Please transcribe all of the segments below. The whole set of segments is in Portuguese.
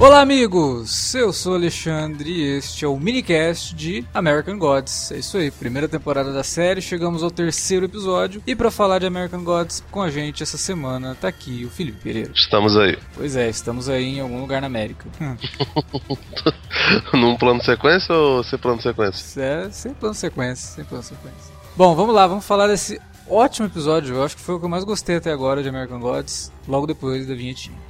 Olá, amigos! Eu sou Alexandre e este é o minicast de American Gods. É isso aí, primeira temporada da série, chegamos ao terceiro episódio. E para falar de American Gods com a gente essa semana, tá aqui o Felipe Pereira. Estamos aí. Pois é, estamos aí em algum lugar na América. Num plano sequência ou sem plano sequência? É, sem plano sequência, sem plano sequência. Bom, vamos lá, vamos falar desse ótimo episódio. Eu acho que foi o que eu mais gostei até agora de American Gods, logo depois da vinhetinha.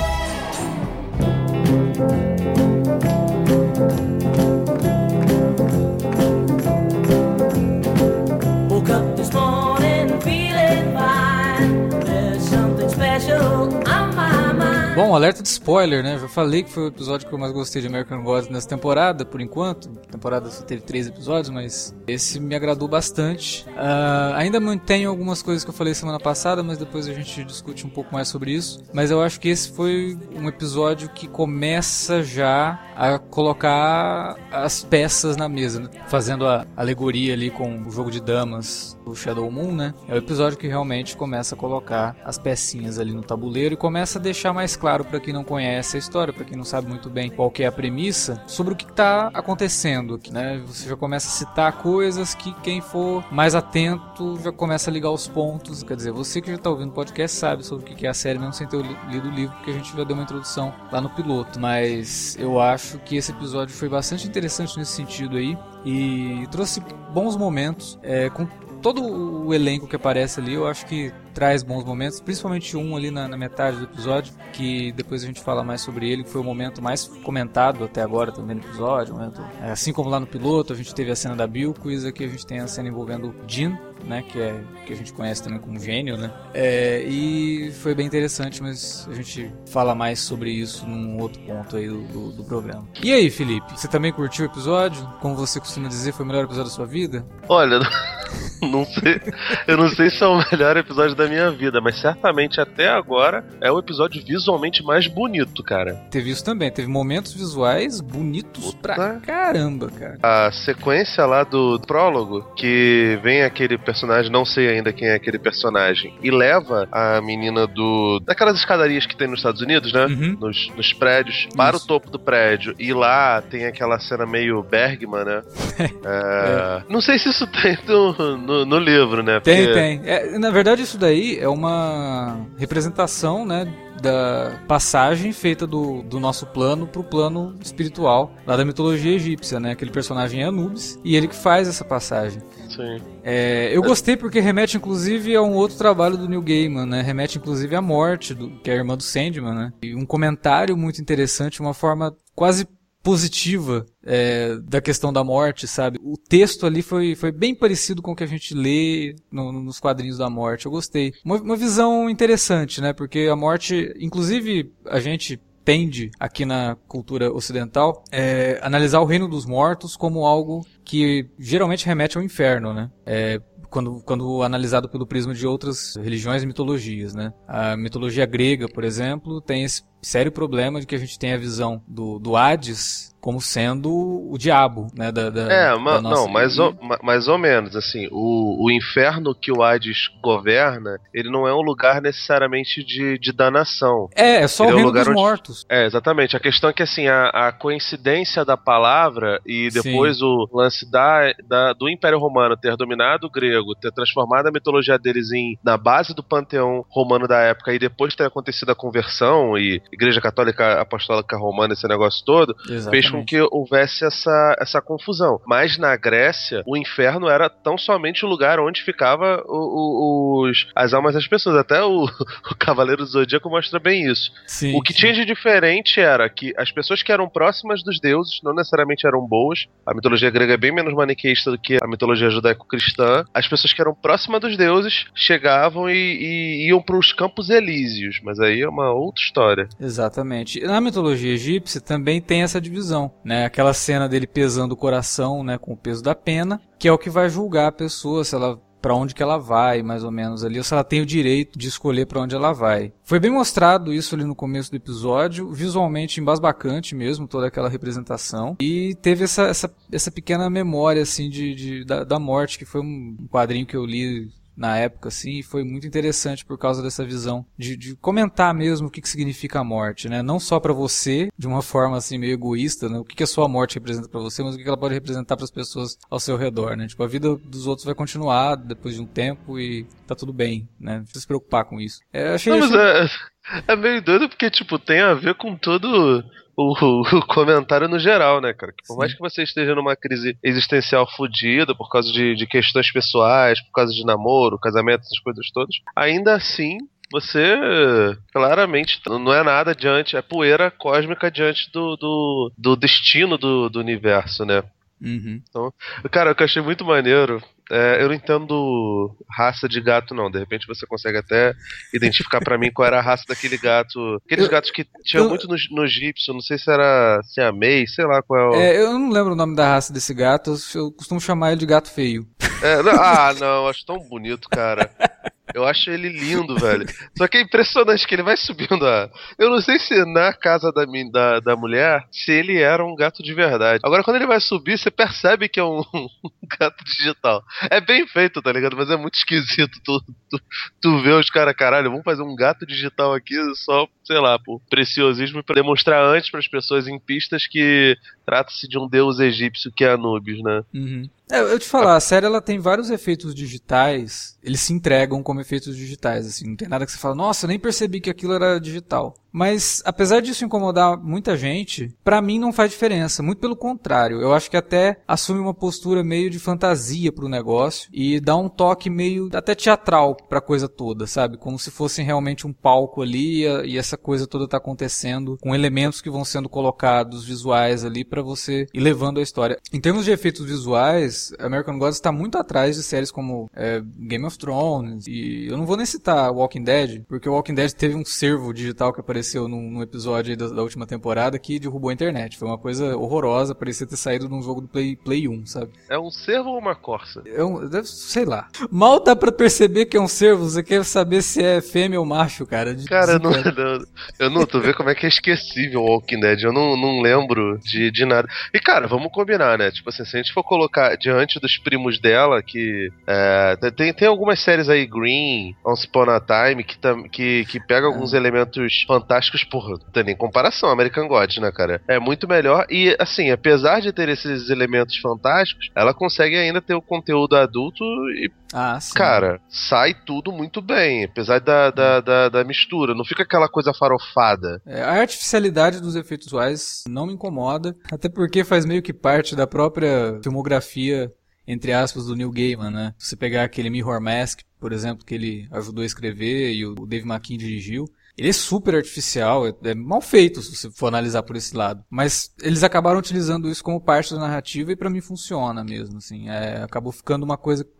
Bom, alerta de spoiler, né? Já falei que foi o episódio que eu mais gostei de American Gods nessa temporada, por enquanto. A temporada só teve três episódios, mas esse me agradou bastante. Ah, ainda mantenho algumas coisas que eu falei semana passada, mas depois a gente discute um pouco mais sobre isso. Mas eu acho que esse foi um episódio que começa já a colocar as peças na mesa, né? fazendo a alegoria ali com o jogo de damas do Shadow Moon, né? É o episódio que realmente começa a colocar as pecinhas ali no tabuleiro e começa a deixar mais claro para quem não conhece a história, para quem não sabe muito bem qual é a premissa, sobre o que está acontecendo né? Você já começa a citar coisas que quem for mais atento já começa a ligar os pontos. Quer dizer, você que já está ouvindo o podcast sabe sobre o que é a série, mesmo sem ter li- lido o livro, porque a gente já deu uma introdução lá no piloto. Mas eu acho que esse episódio foi bastante interessante nesse sentido aí e trouxe bons momentos é, com todo o elenco que aparece ali, eu acho que traz bons momentos, principalmente um ali na, na metade do episódio, que depois a gente fala mais sobre ele, que foi o momento mais comentado até agora também no episódio. momento- é, assim como lá no piloto, a gente teve a cena da Bilquis, aqui a gente tem a cena envolvendo Jean, né, que é que a gente conhece também como gênio, né? É, e foi bem interessante, mas a gente fala mais sobre isso num outro ponto aí do, do, do programa. E aí, Felipe, você também curtiu o episódio? Como você costuma dizer, foi o melhor episódio da sua vida? Olha, não sei. Eu não sei se é o melhor episódio da minha vida, mas certamente até agora é o episódio visualmente mais bonito, cara. Teve isso também, teve momentos visuais bonitos Puta. pra caramba, cara. A sequência lá do prólogo, que vem aquele personagem, não sei ainda quem é aquele personagem, e leva a menina do. daquelas escadarias que tem nos Estados Unidos, né? Uhum. Nos, nos prédios, para Isso. o topo do prédio. E lá tem aquela cena meio Bergman, né? É, Não sei se isso tem no, no, no livro, né? Tem, Porque- tem. É, na verdade, isso daí é uma representação, né? Da passagem feita do, do nosso plano pro plano espiritual, lá da mitologia egípcia, né? Aquele personagem é Anubis e ele que faz essa passagem. Sim. É, eu gostei porque remete inclusive a um outro trabalho do Neil Gaiman, né? Remete inclusive à morte, do, que é a irmã do Sandman, né? E um comentário muito interessante, uma forma quase positiva é, da questão da morte, sabe? O texto ali foi, foi bem parecido com o que a gente lê no- nos quadrinhos da morte. Eu gostei. Uma, uma visão interessante, né? Porque a morte, inclusive, a gente tende aqui na cultura ocidental é, analisar o reino dos mortos como algo que geralmente remete ao inferno, né? É, quando, quando analisado pelo prisma de outras religiões e mitologias, né? A mitologia grega, por exemplo, tem esse sério problema de que a gente tem a visão do, do Hades como sendo o diabo, né? Da, da, É, da não, mais ou, ma- mais ou menos, assim, o, o inferno que o Hades governa, ele não é um lugar necessariamente de, de danação. É, é só Ele o é um lugar dos onde- mortos. É, exatamente. A questão é que, assim, a, a coincidência da palavra e depois o lance da, da- do Império Romano ter dominado o grego, ter transformado a mitologia deles em, na base do panteão romano da época e depois ter acontecido a conversão e Igreja Católica Apostólica Romana, esse negócio todo, fez com que houvesse essa, essa confusão. Mas na Grécia, o inferno era tão somente o lugar onde ficava o, o, os, as almas das pessoas. Até o, o Cavaleiro do Zodíaco mostra bem isso. Sim, o que sim. tinha de diferente era que as pessoas que eram próximas dos deuses não necessariamente eram boas. A mitologia grega é bem menos maniqueísta do que a mitologia judaico-cristã. As pessoas que eram próximas dos deuses chegavam e, e iam para os campos elíseos. Mas aí é uma outra história. Exatamente. Na mitologia egípcia também tem essa divisão, né? Aquela cena dele pesando o coração, né, com o peso da pena, que é o que vai julgar a pessoa se ela para onde que ela vai, mais ou menos ali, ou se ela tem o direito de escolher para onde ela vai. Foi bem mostrado isso ali no começo do episódio, visualmente embasbacante mesmo, toda aquela representação, e teve essa, essa, essa pequena memória, assim, de, de da, da morte, que foi um quadrinho que eu li na época, assim, e foi muito interessante por causa dessa visão de, de comentar mesmo o que, que significa a morte, né? Não só para você, de uma forma assim meio egoísta, né? O que, que a sua morte representa para você, mas o que, que ela pode representar para as pessoas ao seu redor, né? Tipo, a vida dos outros vai continuar depois de um tempo e tá tudo bem, né? Não precisa se preocupar com isso. É, achei, Não, achei- é, é meio doido porque, tipo, tem a ver com todo o, o comentário no geral, né, cara? Que por Sim. mais que você esteja numa crise existencial fodida por causa de, de questões pessoais, por causa de namoro, casamento, essas coisas todas, ainda assim. Você claramente não é nada diante, é poeira cósmica diante do, do, do destino do, do universo, né? Uhum. Cara, o que eu achei muito maneiro. É, eu não entendo raça de gato, não. De repente você consegue até identificar pra mim qual era a raça daquele gato. Aqueles Eu- gatos que tinham eu- muito no, no egípcio, não sei se era a Mei, sei lá qual é o. É, eu não lembro o nome da raça desse gato, eu costumo chamar ele de gato feio. É, não- ah, não, acho tão bonito, cara. Eu acho ele lindo, velho. Só que é impressionante que ele vai subindo a. Eu não sei se na casa da, da, da mulher, se ele era um gato de verdade. Agora, quando ele vai subir, você percebe que é um, gato digital. É bem feito, tá ligado? Mas é muito esquisito. Tu, tu, tu vê os caras, caralho, vamos fazer um gato digital aqui só, sei lá, por preciosismo pra demonstrar antes pras pessoas em pistas que trata-se de um deus egípcio que é Anubis, né? Uhum. É, eu te falar, a série ela tem vários efeitos digitais, eles se entregam como efeitos digitais, assim, não tem nada que você fala, nossa, eu nem percebi que aquilo era digital. Mas, apesar disso incomodar muita gente, pra mim não faz diferença, muito pelo contrário, eu acho que até assume uma postura meio de fantasia pro negócio e dá um toque meio até teatral pra coisa toda, sabe? Como se fosse realmente um palco ali e, essa coisa toda tá acontecendo com elementos que vão sendo colocados visuais ali pra você ir levando a história. Em termos de efeitos visuais, American Gods está muito atrás de séries como é, Game of Thrones e eu não vou nem citar Walking Dead, porque o Walking Dead teve um servo digital que apareceu num, num episódio aí da, da última temporada que derrubou a internet. Foi uma coisa horrorosa, parecia ter saído num jogo do Play, Play 1, sabe? É um cervo ou uma corça? É um, sei lá. Mal dá pra perceber que é um servo, você quer saber se é fêmea ou macho, cara. De- Cara, eu não, desencanta. eu, não, tu vê como é que é esquecível o Walking Dead, eu não, não lembro de, de nada. E cara, vamos combinar, né? Tipo assim, se a gente for colocar diante dos primos dela, que é, tem, tem algumas séries aí, Green, Once Upon a Time, que, tam, que, que pega alguns elementos fantásticos, porra, não tem nem comparação, American Gods, né, cara? É muito melhor e, assim, apesar de ter esses elementos fantásticos, ela consegue ainda ter o conteúdo adulto e Ah, sim. Cara, sai tudo muito bem, apesar da, da, da, da mistura. Não fica aquela coisa farofada. É, a artificialidade dos efeitos visuais não me incomoda, até porque faz meio que parte da própria filmografia, entre aspas, do Neil Gaiman, né? Se você pegar aquele Mirror Mask, por exemplo, que ele ajudou a escrever e o Dave McKean dirigiu, ele é super artificial, é, é mal feito se você for analisar por esse lado. Mas eles acabaram utilizando isso como parte da narrativa e pra mim funciona mesmo, assim. É, acabou ficando uma coisa que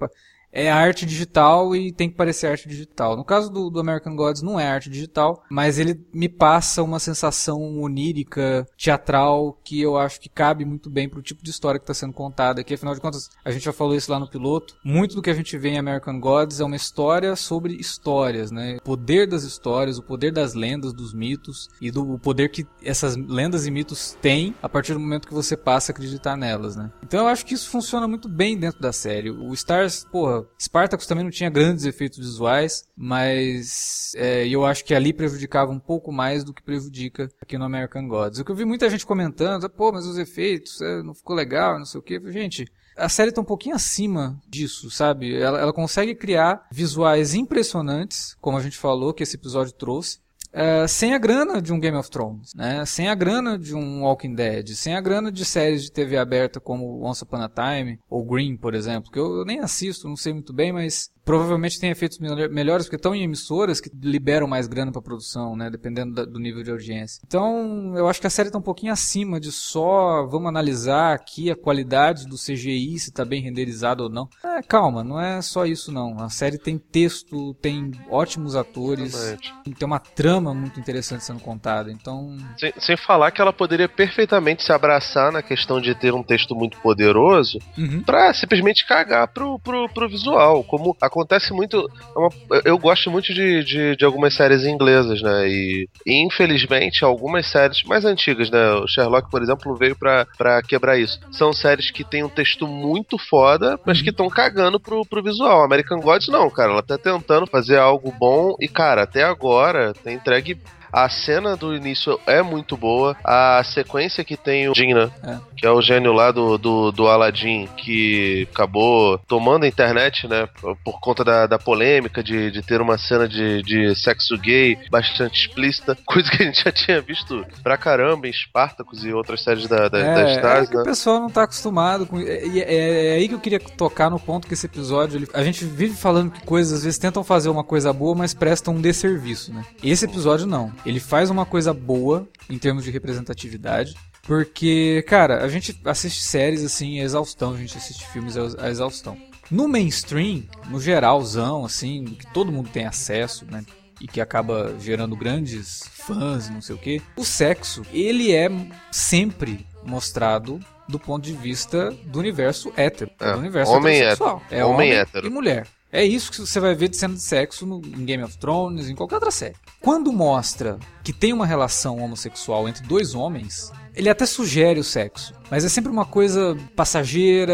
é arte digital e tem que parecer arte digital. No caso do, do American Gods não é arte digital, mas ele me passa uma sensação onírica, teatral, que eu acho que cabe muito bem pro tipo de história que está sendo contada aqui. Afinal de contas, a gente já falou isso lá no piloto. Muito do que a gente vê em American Gods é uma história sobre histórias, né? O poder das histórias, o poder das lendas, dos mitos e do poder que essas lendas e mitos têm a partir do momento que você passa a acreditar nelas, né? Então eu acho que isso funciona muito bem dentro da série. O Stars, porra, Spartacus também não tinha grandes efeitos visuais, mas é, eu acho que ali prejudicava um pouco mais do que prejudica aqui no American Gods. O que eu vi muita gente comentando, pô, mas os efeitos é, não ficou legal, não sei o que. Gente, a série tá um pouquinho acima disso, sabe? Ela, ela consegue criar visuais impressionantes, como a gente falou que esse episódio trouxe. Eh, sem a grana de um Game of Thrones, né? Sem a grana de um Walking Dead, sem a grana de séries de TV aberta como Once Upon a Time ou Green, por exemplo, que eu, eu nem assisto, não sei muito bem, mas provavelmente tem efeitos melhor- melhores porque estão em emissoras que liberam mais grana para produção, né, dependendo da- do nível de audiência. Então, eu acho que a série tá um pouquinho acima de só vamos analisar aqui a qualidade do CGI, se tá bem renderizado ou não. É, calma, não é só isso não. A série tem texto, tem ótimos atores, Exatamente. tem uma trama muito interessante sendo contada. Então, Sem, sem falar que ela poderia perfeitamente se abraçar na questão de ter um texto muito poderoso uhum. pra simplesmente cagar pro, pro, pro visual. Como acontece muito. é uma- eu gosto muito de, de, de algumas séries inglesas, né? E, e, infelizmente algumas séries mais antigas, né? O Sherlock, por exemplo, veio pra, pra quebrar isso. São séries que têm um texto muito foda, mas que estão cagando pro, pro visual. American Gods não, cara. Ela tá tentando fazer algo bom e, cara, até agora tem entregue. A cena do início é muito boa. A sequência que tem o Jin, né? É. Que é o gênio lá do, do, do Aladdin, que acabou tomando a internet, né? Por conta da, da polêmica de, de ter uma cena de, de sexo gay bastante explícita. Coisa que a gente já tinha visto pra caramba em Spartacus e outras séries da, da, É, da é Stars, o né? pessoal não tá acostumado com. É, é- é- é aí que eu queria tocar no ponto que esse episódio. ele- a gente vive falando que coisas às vezes tentam fazer uma coisa boa, mas prestam um desserviço, né? Esse episódio não. Ele faz uma coisa boa em termos de representatividade. Porque, cara, a gente assiste séries assim, a exaustão, a gente assiste filmes a a exaustão. No mainstream, no geralzão, assim, que todo mundo tem acesso, né? E que acaba gerando grandes fãs, não sei o quê. O sexo, ele é sempre mostrado do ponto de vista do universo hétero, É, do universo homem heterossexual. hétero. Homem hétero. e mulher. É isso que você vai ver de cena de sexo no, em Game of Thrones, em qualquer outra série. Quando mostra que tem uma relação homossexual entre dois homens, ele até sugere o sexo. Mas é sempre uma coisa passageira,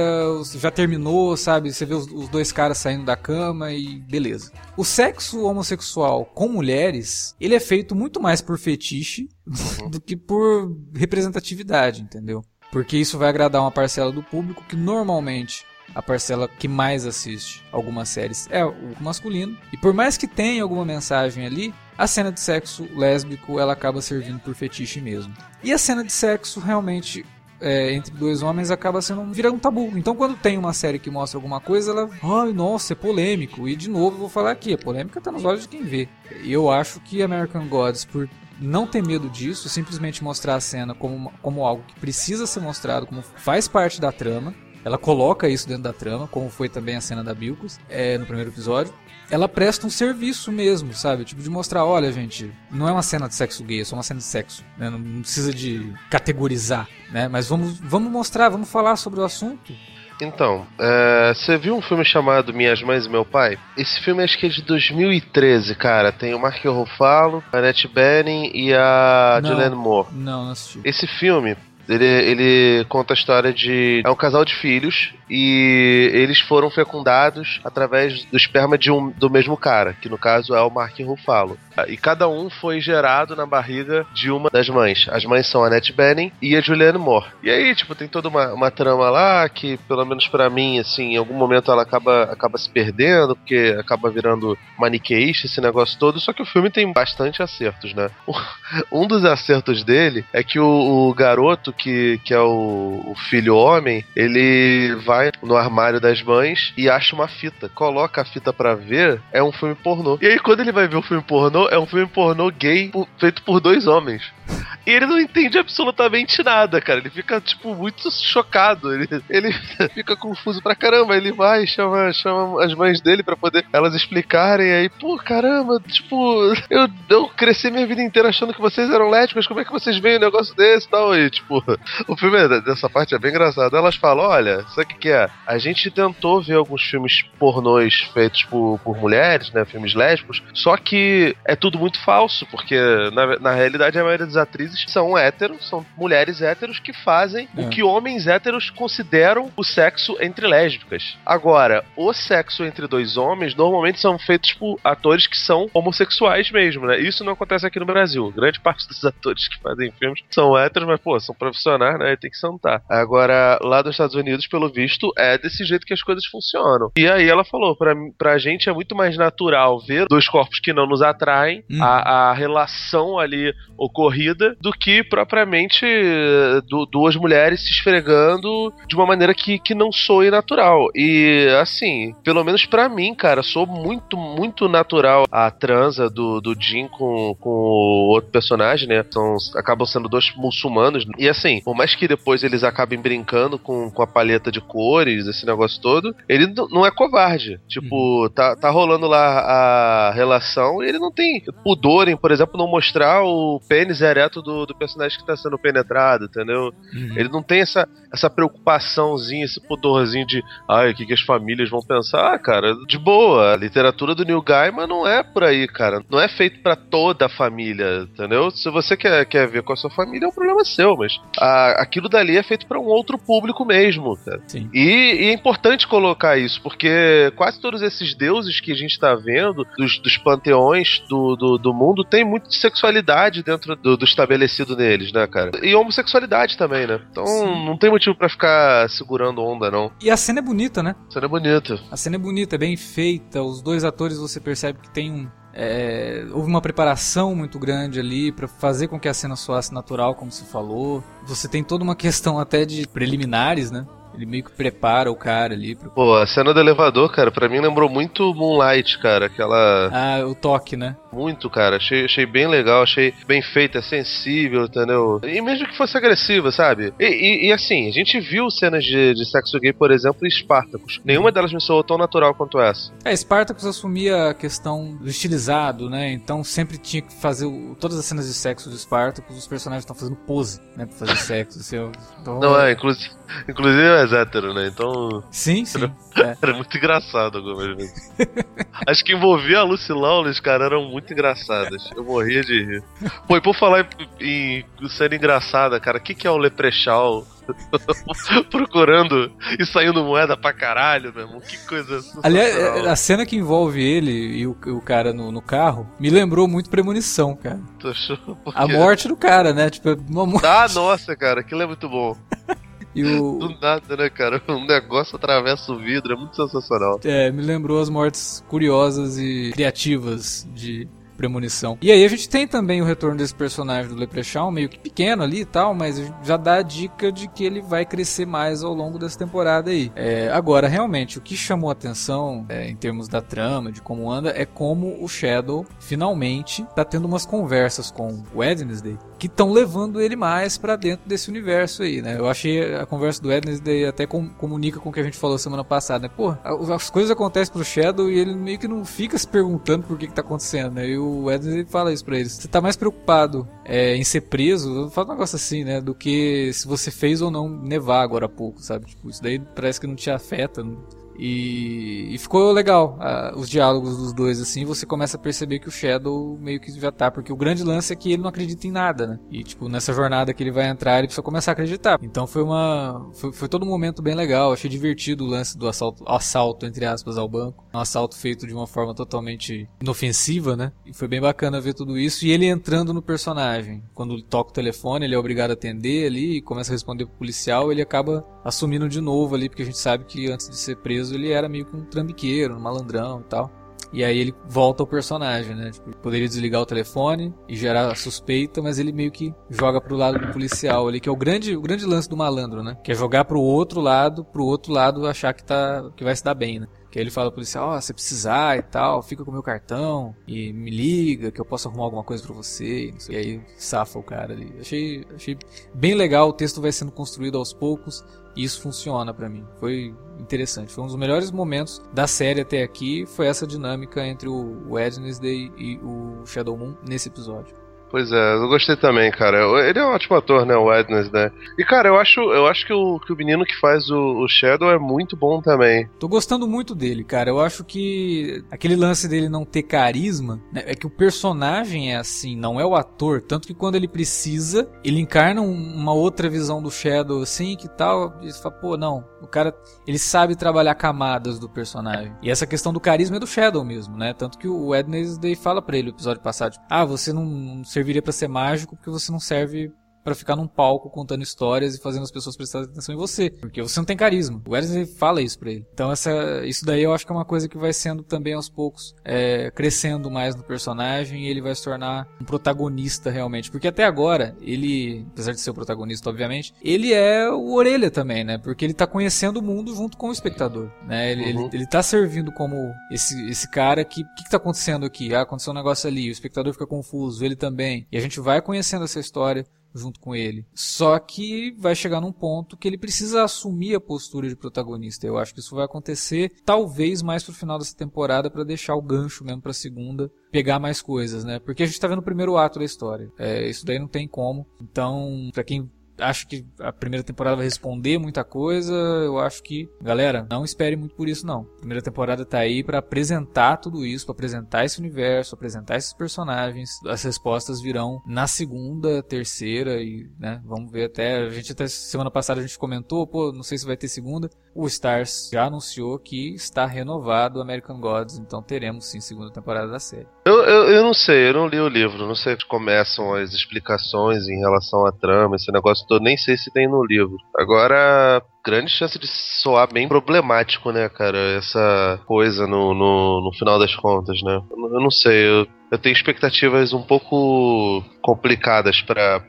já terminou, sabe? Você vê os, os dois caras saindo da cama e beleza. O sexo homossexual com mulheres, ele é feito muito mais por fetiche do que por representatividade, entendeu? Porque isso vai agradar uma parcela do público que normalmente a parcela que mais assiste algumas séries é o masculino. E por mais que tenha alguma mensagem ali, a cena de sexo lésbico ela acaba servindo por fetiche mesmo. E a cena de sexo realmente é, entre dois homens acaba sendo um, virando um tabu. Então quando tem uma série que mostra alguma coisa, ela, ai, nossa, é polêmico. E de novo vou falar aqui, a polêmica tá nos olhos de quem vê. E eu acho que American Gods por não ter medo disso, simplesmente mostrar a cena como, como algo que precisa ser mostrado, como faz parte da trama. Ela coloca isso dentro da trama, como foi também a cena da Bilkos é, no primeiro episódio. Ela presta um serviço mesmo, sabe? Tipo, de mostrar, olha, gente, não é uma cena de sexo gay, é só uma cena de sexo. né? Não, não precisa de categorizar, né? Mas vamos, vamos mostrar, vamos falar sobre o assunto. Então, é, você viu um filme chamado Minhas Mães e Meu Pai? Esse filme acho que é de 2013, cara. Tem o Mark Ruffalo, a Annette Bening e a Não. Julianne Moore. Não, não assisti. Esse filme, ele, ele conta a história de. É um casal de filhos e eles foram fecundados através do esperma de um, do mesmo cara, que no caso é o Mark Ruffalo. E cada um foi gerado na barriga de uma das mães. As mães são a Annette Bening e a Julianne Moore. E aí, tipo, tem toda uma, uma trama lá que, pelo menos pra mim, assim, em algum momento ela acaba, acaba se perdendo, porque acaba virando maniqueísta esse negócio todo. Só que o filme tem bastante acertos, né? Um dos acertos dele é que o, o garoto, que, que é o, o filho homem, ele vai no armário das mães e acha uma fita. Coloca a fita pra ver, é um filme pornô. E aí, quando ele vai ver o filme pornô, é um filme pornô gay feito por dois homens. E ele não entende absolutamente nada, cara. Ele fica, tipo, muito chocado. Ele, ele fica confuso pra caramba. Ele vai, chama, chama as mães dele pra poder elas explicarem. Aí, pô, caramba, tipo, eu, eu cresci minha vida inteira achando que vocês eram lésbicas. Como é que vocês veem um negócio desse e tal? E, tipo, o filme dessa parte é bem engraçado. Elas falam: olha, sabe o que, é? A gente tentou ver alguns filmes pornôs feitos por, por mulheres, né? Filmes lésbicos. Só que é tudo muito falso, porque na, na realidade a maioria atrizes são héteros, são mulheres héteros que fazem É. o que homens héteros consideram o sexo entre lésbicas. Agora, o sexo entre dois homens normalmente são feitos por atores que são homossexuais mesmo, né? Isso não acontece aqui no Brasil. Grande parte dos atores que fazem filmes são héteros, mas, pô, são profissionais, né? E tem que sentar. Agora, lá dos Estados Unidos, pelo visto, é desse jeito que as coisas funcionam. E aí ela falou, pra, pra gente é muito mais natural ver dois corpos que não nos atraem, Uhum. a, a relação ali ocorrida, do que propriamente eh, du- duas mulheres se esfregando de uma maneira que, que não soe natural. E, assim, pelo menos pra mim, cara, sou muito, muito natural a transa do, do Jim com, com o outro personagem, né? São, acabam sendo dois muçulmanos. E, assim, por mais que depois eles acabem brincando com, com a paleta de cores, esse negócio todo, ele não é covarde. Tipo, tá, tá rolando lá a relação e ele não tem pudor em, por exemplo, não mostrar o pênis ereto do, do personagem que tá sendo penetrado, entendeu? Uhum. Ele não tem essa, essa preocupaçãozinha, esse pudorzinho de ai, o que, que as famílias vão pensar. Ah, cara, de boa. A literatura do Neil Gaiman não é por aí, cara. Não é feito pra toda a família, entendeu? Se você quer, quer ver com a sua família, é um problema seu, mas a- aquilo dali é feito pra um outro público mesmo, cara. Sim. E, e é importante colocar isso, porque quase todos esses deuses que a gente tá vendo, dos, dos panteões do, do, do mundo, tem muito de sexualidade dentro do, do estabelecido neles, né, cara? E homossexualidade também, né? Então Sim. não tem motivo pra ficar segurando onda, não. E a cena é bonita, né? Isso é bonito. A cena é bonita, é bem feita. Os dois atores você percebe que tem um. é, houve uma preparação muito grande ali pra fazer com que a cena soasse natural, como se falou. Você tem toda uma questão até de preliminares, né? Ele meio que prepara o cara ali. Pro... Pô, a cena do elevador, cara, pra mim lembrou muito Moonlight, cara. Aquela. Ah, o toque, né? Muito, cara. Achei, achei bem legal, achei bem feita, sensível, entendeu? E mesmo que fosse agressiva, sabe? E, e- e, assim, a gente viu cenas de, de sexo gay, por exemplo, em Spartacus. Nenhuma delas me soou tão natural quanto essa. É, Spartacus assumia a questão do estilizado, né? Então sempre tinha que fazer o- todas as cenas de sexo de Spartacus, os personagens estão fazendo pose, né? Pra fazer sexo. assim, então, Não é, inclusive, inclusive é hétero, né? Então Sim, sim. É. era muito engraçado algumas vezes. Acho que envolvia a Lucy Lawless, cara, eram muito engraçadas. Eu morria de rir. Pô, e por falar em, em cena engraçada, cara, o que, que é o Leprechaun? Procurando e saindo moeda pra caralho, meu irmão. Que coisa Aliás, é, a cena que envolve ele e o, o cara no, no carro me lembrou muito Premonição, cara. Achou? Por A morte do cara, né? Tipo, uma morte. Ah, nossa, cara, aquilo é muito bom. E o, Do nada, né, cara? Um negócio atravessa o vidro, é muito sensacional. É, me lembrou as mortes curiosas e criativas de Premonição. E aí a gente tem também o retorno desse personagem do Leprechaun, meio que pequeno ali e tal, mas já dá a dica de que ele vai crescer mais ao longo dessa temporada aí. É, agora, realmente, o que chamou a atenção é, em termos da trama, de como anda, é como o Shadow finalmente tá tendo umas conversas com o Wednesday que estão levando ele mais pra dentro desse universo aí, né? Eu achei a conversa do Wednesday até com- comunica com o que a gente falou semana passada, né? Pô, as coisas acontecem pro Shadow e ele meio que não fica se perguntando por que que tá acontecendo, né? E o Wednesday fala isso pra ele. Você tá mais preocupado é, em ser preso, fala um negócio assim, né? Do que se você fez ou não nevar agora há pouco, sabe? Tipo, isso daí parece que não te afeta, não- e, e ficou legal ah, os diálogos dos dois, assim, você começa a perceber que o Shadow meio que já tá, porque o grande lance é que ele não acredita em nada, né? E, tipo, nessa jornada que ele vai entrar, ele precisa começar a acreditar. Então foi uma. Foi, foi todo um momento bem legal, achei divertido o lance do assalto, assalto, entre aspas, ao banco. Um assalto feito de uma forma totalmente inofensiva, né? E foi bem bacana ver tudo isso. E ele entrando no personagem. Quando toca o telefone, ele é obrigado a atender ali começa a responder pro policial, ele acaba assumindo de novo ali, porque a gente sabe que antes de ser preso ele era meio que um trambiqueiro, um malandrão e tal. E aí ele volta ao personagem, né? Tipo, poderia desligar o telefone e gerar suspeita, mas ele meio que joga pro lado do policial ali, que é o grande, o grande lance do malandro, né? Que é jogar pro outro lado, pro outro lado achar que tá que vai se dar bem, né? Que aí ele fala pro policial, ó, se precisar e tal, fica com o meu cartão e me liga que eu posso arrumar alguma coisa pra você. E. E aí safa o cara ali. Achei, achei bem legal, o texto vai sendo construído aos poucos e isso funciona pra mim. Foi interessante. Foi um dos melhores momentos da série até aqui. Foi essa dinâmica entre o Wednesday e o Shadow Moon nesse episódio. Pois é, eu gostei também, cara. Ele é um ótimo ator, né, o Ednes, né? E, cara, eu acho, eu acho que, o, que o menino que faz o, o Shadow é muito bom também. Tô gostando muito dele, cara. Eu acho que aquele lance dele não ter carisma né, é que o personagem é assim, não é o ator. Tanto que quando ele precisa, ele encarna um- uma outra visão do Shadow, assim, que tal. E você fala, pô, não. O cara, ele sabe trabalhar camadas do personagem. E essa questão do carisma é do Shadow mesmo, né? Tanto que o Wednesday fala pra ele no episódio passado: tipo, Ah, você não serviria pra ser mágico porque você não serve pra ficar num palco contando histórias e fazendo as pessoas prestarem atenção em você, porque você não tem carisma. O Wesley fala isso pra ele. Então essa, isso daí eu acho que é uma coisa que vai sendo também aos poucos é, crescendo mais no personagem e ele vai se tornar um protagonista realmente, porque até agora ele, apesar de ser o protagonista obviamente, ele é o orelha também, né? Porque ele tá conhecendo o mundo junto com o espectador, né? Ele, Uhum. ele, ele tá servindo como esse, esse cara que, o que, que tá acontecendo aqui? Ah, aconteceu um negócio ali, o espectador fica confuso, ele também. E a gente vai conhecendo essa história junto com ele. Só que vai chegar num ponto que ele precisa assumir a postura de protagonista. Eu acho que isso vai acontecer talvez mais pro final dessa temporada pra deixar o gancho mesmo pra segunda pegar mais coisas, né? Porque a gente tá vendo o primeiro ato da história. É, isso daí não tem como. Então, pra quem acho que a primeira temporada vai responder muita coisa. Eu acho que, galera, não espere muito por isso não. A primeira temporada tá aí pra apresentar tudo isso, pra apresentar esse universo, apresentar esses personagens. As respostas virão na segunda, terceira e, né, vamos ver até a gente até semana passada a gente comentou, pô, não sei se vai ter segunda. O Stars já anunciou que está renovado o American Gods, então teremos sim segunda temporada da série. Eu, eu, eu não sei, eu não li o livro, não sei onde começam as explicações em relação à trama, esse negócio todo, nem sei se tem no livro. Agora, grande chance de soar bem problemático, né, cara, essa coisa no, no, no final das contas, né? Eu, não- eu não sei, eu, eu tenho expectativas um pouco complicadas pra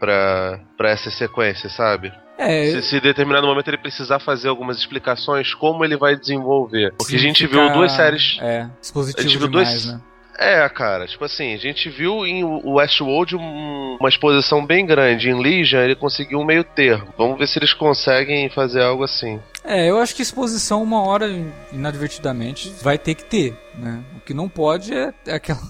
essa sequência, sabe? É, Se, se em determinado momento ele precisar fazer algumas explicações, como ele vai desenvolver. Porque a gente ficar- viu duas séries É, expositivo A gente viu demais, dois- né? É, cara, tipo assim, a gente viu em Westworld um- uma exposição bem grande. Em Legion ele conseguiu um meio termo. Vamos ver se eles conseguem fazer algo assim. É, eu acho que exposição uma hora inadvertidamente vai ter que ter, né? O que não pode é é aquela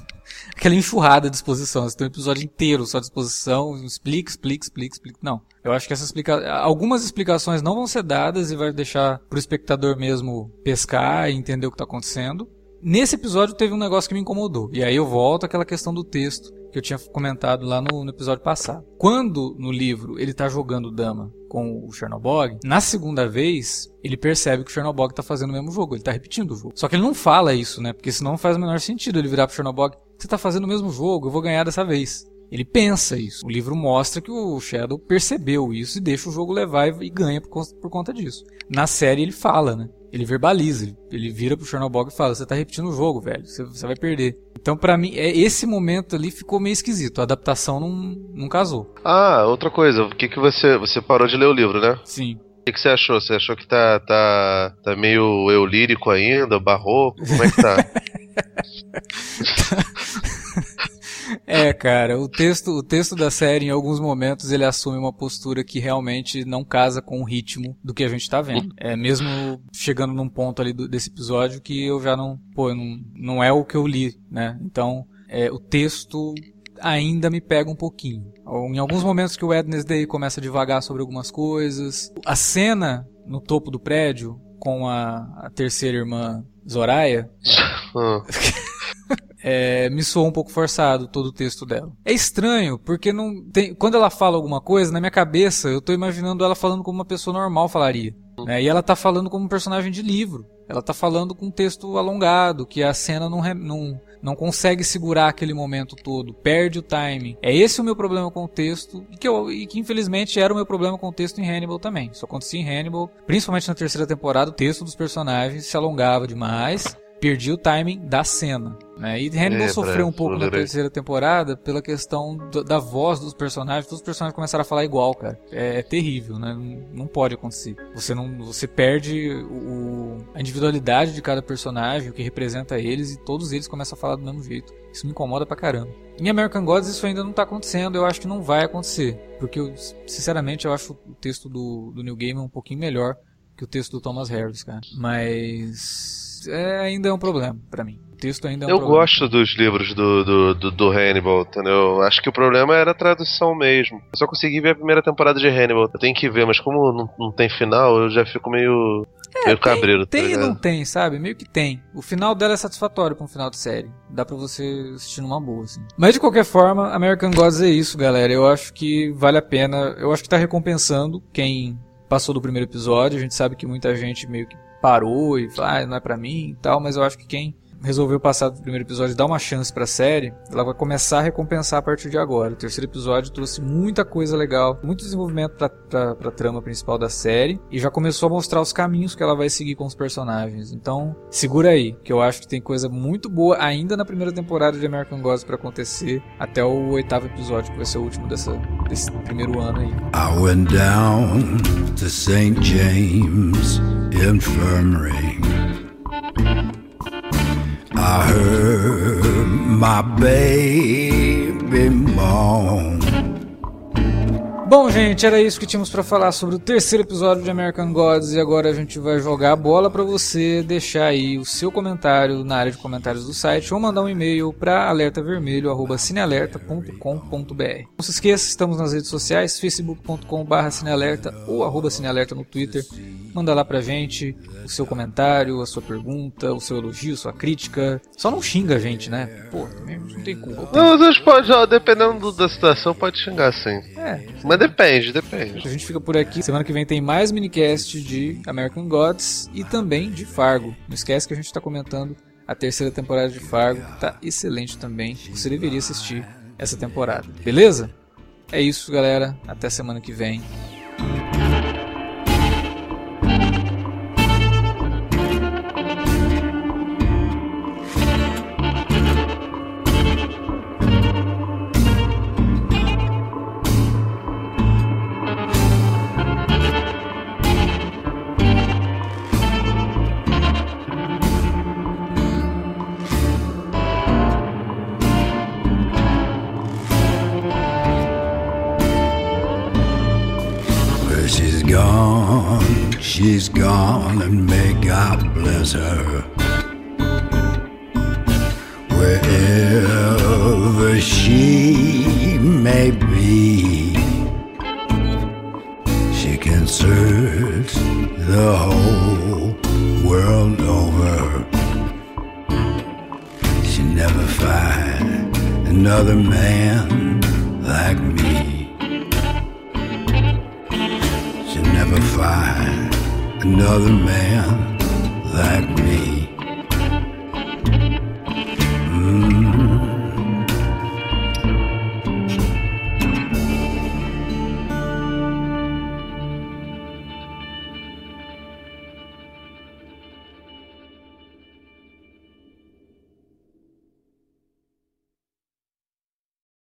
aquela enxurrada de exposição. Você tem um episódio inteiro só de exposição, explica, explica, explica, explica. Não. Eu acho que essa explica... algumas explicações não vão ser dadas e vai deixar pro espectador mesmo pescar e entender o que tá acontecendo. Nesse episódio teve um negócio que me incomodou. E aí eu volto àquela questão do texto que eu tinha comentado lá no, no episódio passado. Quando no livro ele tá jogando dama com o Chernobog, na segunda vez ele percebe que o Chernobog tá fazendo o mesmo jogo, ele tá repetindo o jogo. Só que ele não fala isso, né? Porque senão não faz o menor sentido ele virar pro Chernobog, você tá fazendo o mesmo jogo, eu vou ganhar dessa vez. Ele pensa isso. O livro mostra que o Shadow percebeu isso e deixa o jogo levar e, ganha por, conta disso. Na série ele fala, né? Ele verbaliza, ele, vira pro Chernobog e fala: Você tá repetindo o jogo, velho, você, vai perder. Então, pra mim, é, esse momento ali ficou meio esquisito. A adaptação não, não casou. Ah, outra coisa, o que que você. Você parou de ler o livro, né? Sim. O que, que você achou? Você achou que tá, tá, tá meio eu lírico ainda, barroco? Como é que tá? É, cara, o texto, o texto da série, em alguns momentos, ele assume uma postura que realmente não casa com o ritmo do que a gente tá vendo. É mesmo chegando num ponto ali do- desse episódio que eu já não, pô, não, não é o que eu li, né? Então, é, o texto ainda me pega um pouquinho. Ou Em alguns momentos que o Wednesday começa a devagar sobre algumas coisas. A cena no topo do prédio com a, a terceira irmã Zoraya, Hum. é, me soou um pouco forçado todo o texto dela. É estranho, porque não tem, quando ela fala alguma coisa, na minha cabeça, eu tô imaginando ela falando como uma pessoa normal falaria. né? E ela tá falando como um personagem de livro. Ela tá falando com um texto alongado, que a cena não, não, não consegue segurar aquele momento todo, perde o timing. É esse o meu problema com o texto, e que, eu, e que infelizmente era o meu problema com o texto em Hannibal também. Isso acontecia em Hannibal, principalmente na terceira temporada, o texto dos personagens se alongava demais, perdia o timing da cena. Né? E Hannibal É, sofreu um pouco na terceira temporada pela questão do- da voz dos personagens. Todos os personagens começaram a falar igual, cara. É, é terrível, né? Não, não pode acontecer. Você não, você perde o, a individualidade de cada personagem, o que representa eles, e todos eles começam a falar do mesmo jeito. Isso me incomoda pra caramba. Em American Gods isso ainda não tá acontecendo, eu acho que não vai acontecer. Porque, eu, sinceramente, eu acho o texto do, do New Game um pouquinho melhor que o texto do Thomas Harris, cara. Mas é, ainda é um problema pra mim. texto ainda é um Eu problema. gosto dos livros do, do, do, do Hannibal, entendeu? Acho que o problema era a tradução mesmo. Eu só consegui ver a primeira temporada de Hannibal. Eu tenho que ver, mas como não, não tem final, eu já fico meio. meio cabreiro, tá É, Tem e não tem, sabe? Meio que tem. O final dela é satisfatório pra um final de série. Dá pra você assistir numa boa, assim. Mas de qualquer forma, American Gods é isso, galera. Eu acho que vale a pena. Eu acho que tá recompensando quem passou do primeiro episódio. A gente sabe que muita gente meio que parou e falou, ah, não é pra mim e tal. Mas eu acho que quem resolveu passar do primeiro episódio e dar uma chance pra série, ela vai começar a recompensar a partir de agora. O terceiro episódio trouxe muita coisa legal, muito desenvolvimento pra, pra trama principal da série e já começou a mostrar os caminhos que ela vai seguir com os personagens. Então, segura aí, que eu acho que tem coisa muito boa ainda na primeira temporada de American Gods pra acontecer até o oitavo episódio, que vai ser o último dessa, desse primeiro ano aí. I went down to St. James Infirmary. I heard my baby moan. Bom, gente, era isso que tínhamos pra falar sobre o terceiro episódio de American Gods e agora a gente vai jogar a bola pra você deixar aí o seu comentário na área de comentários do site ou mandar um e-mail para alertavermelho@cinealerta.com.br. Não se esqueça, estamos nas redes sociais, facebook.com/cinealerta ou arroba cinealerta no Twitter. Manda lá pra gente o seu comentário, a sua pergunta, o seu elogio, sua crítica. Só não xinga a gente, né? Pô, não tem culpa. Não, às vezes pode, ó, dependendo do- da situação, pode xingar sim. É, Mas depende, depende. A gente fica por aqui. Semana que vem tem mais minicast de American Gods e também de Fargo. Não esquece que a gente está comentando a terceira temporada de Fargo. Tá excelente também. Você deveria assistir essa temporada. Beleza? É isso, galera. Até semana que vem. Her. Wherever she may be, she can search the whole world over. She never find another man like me. She'll never find another man like me.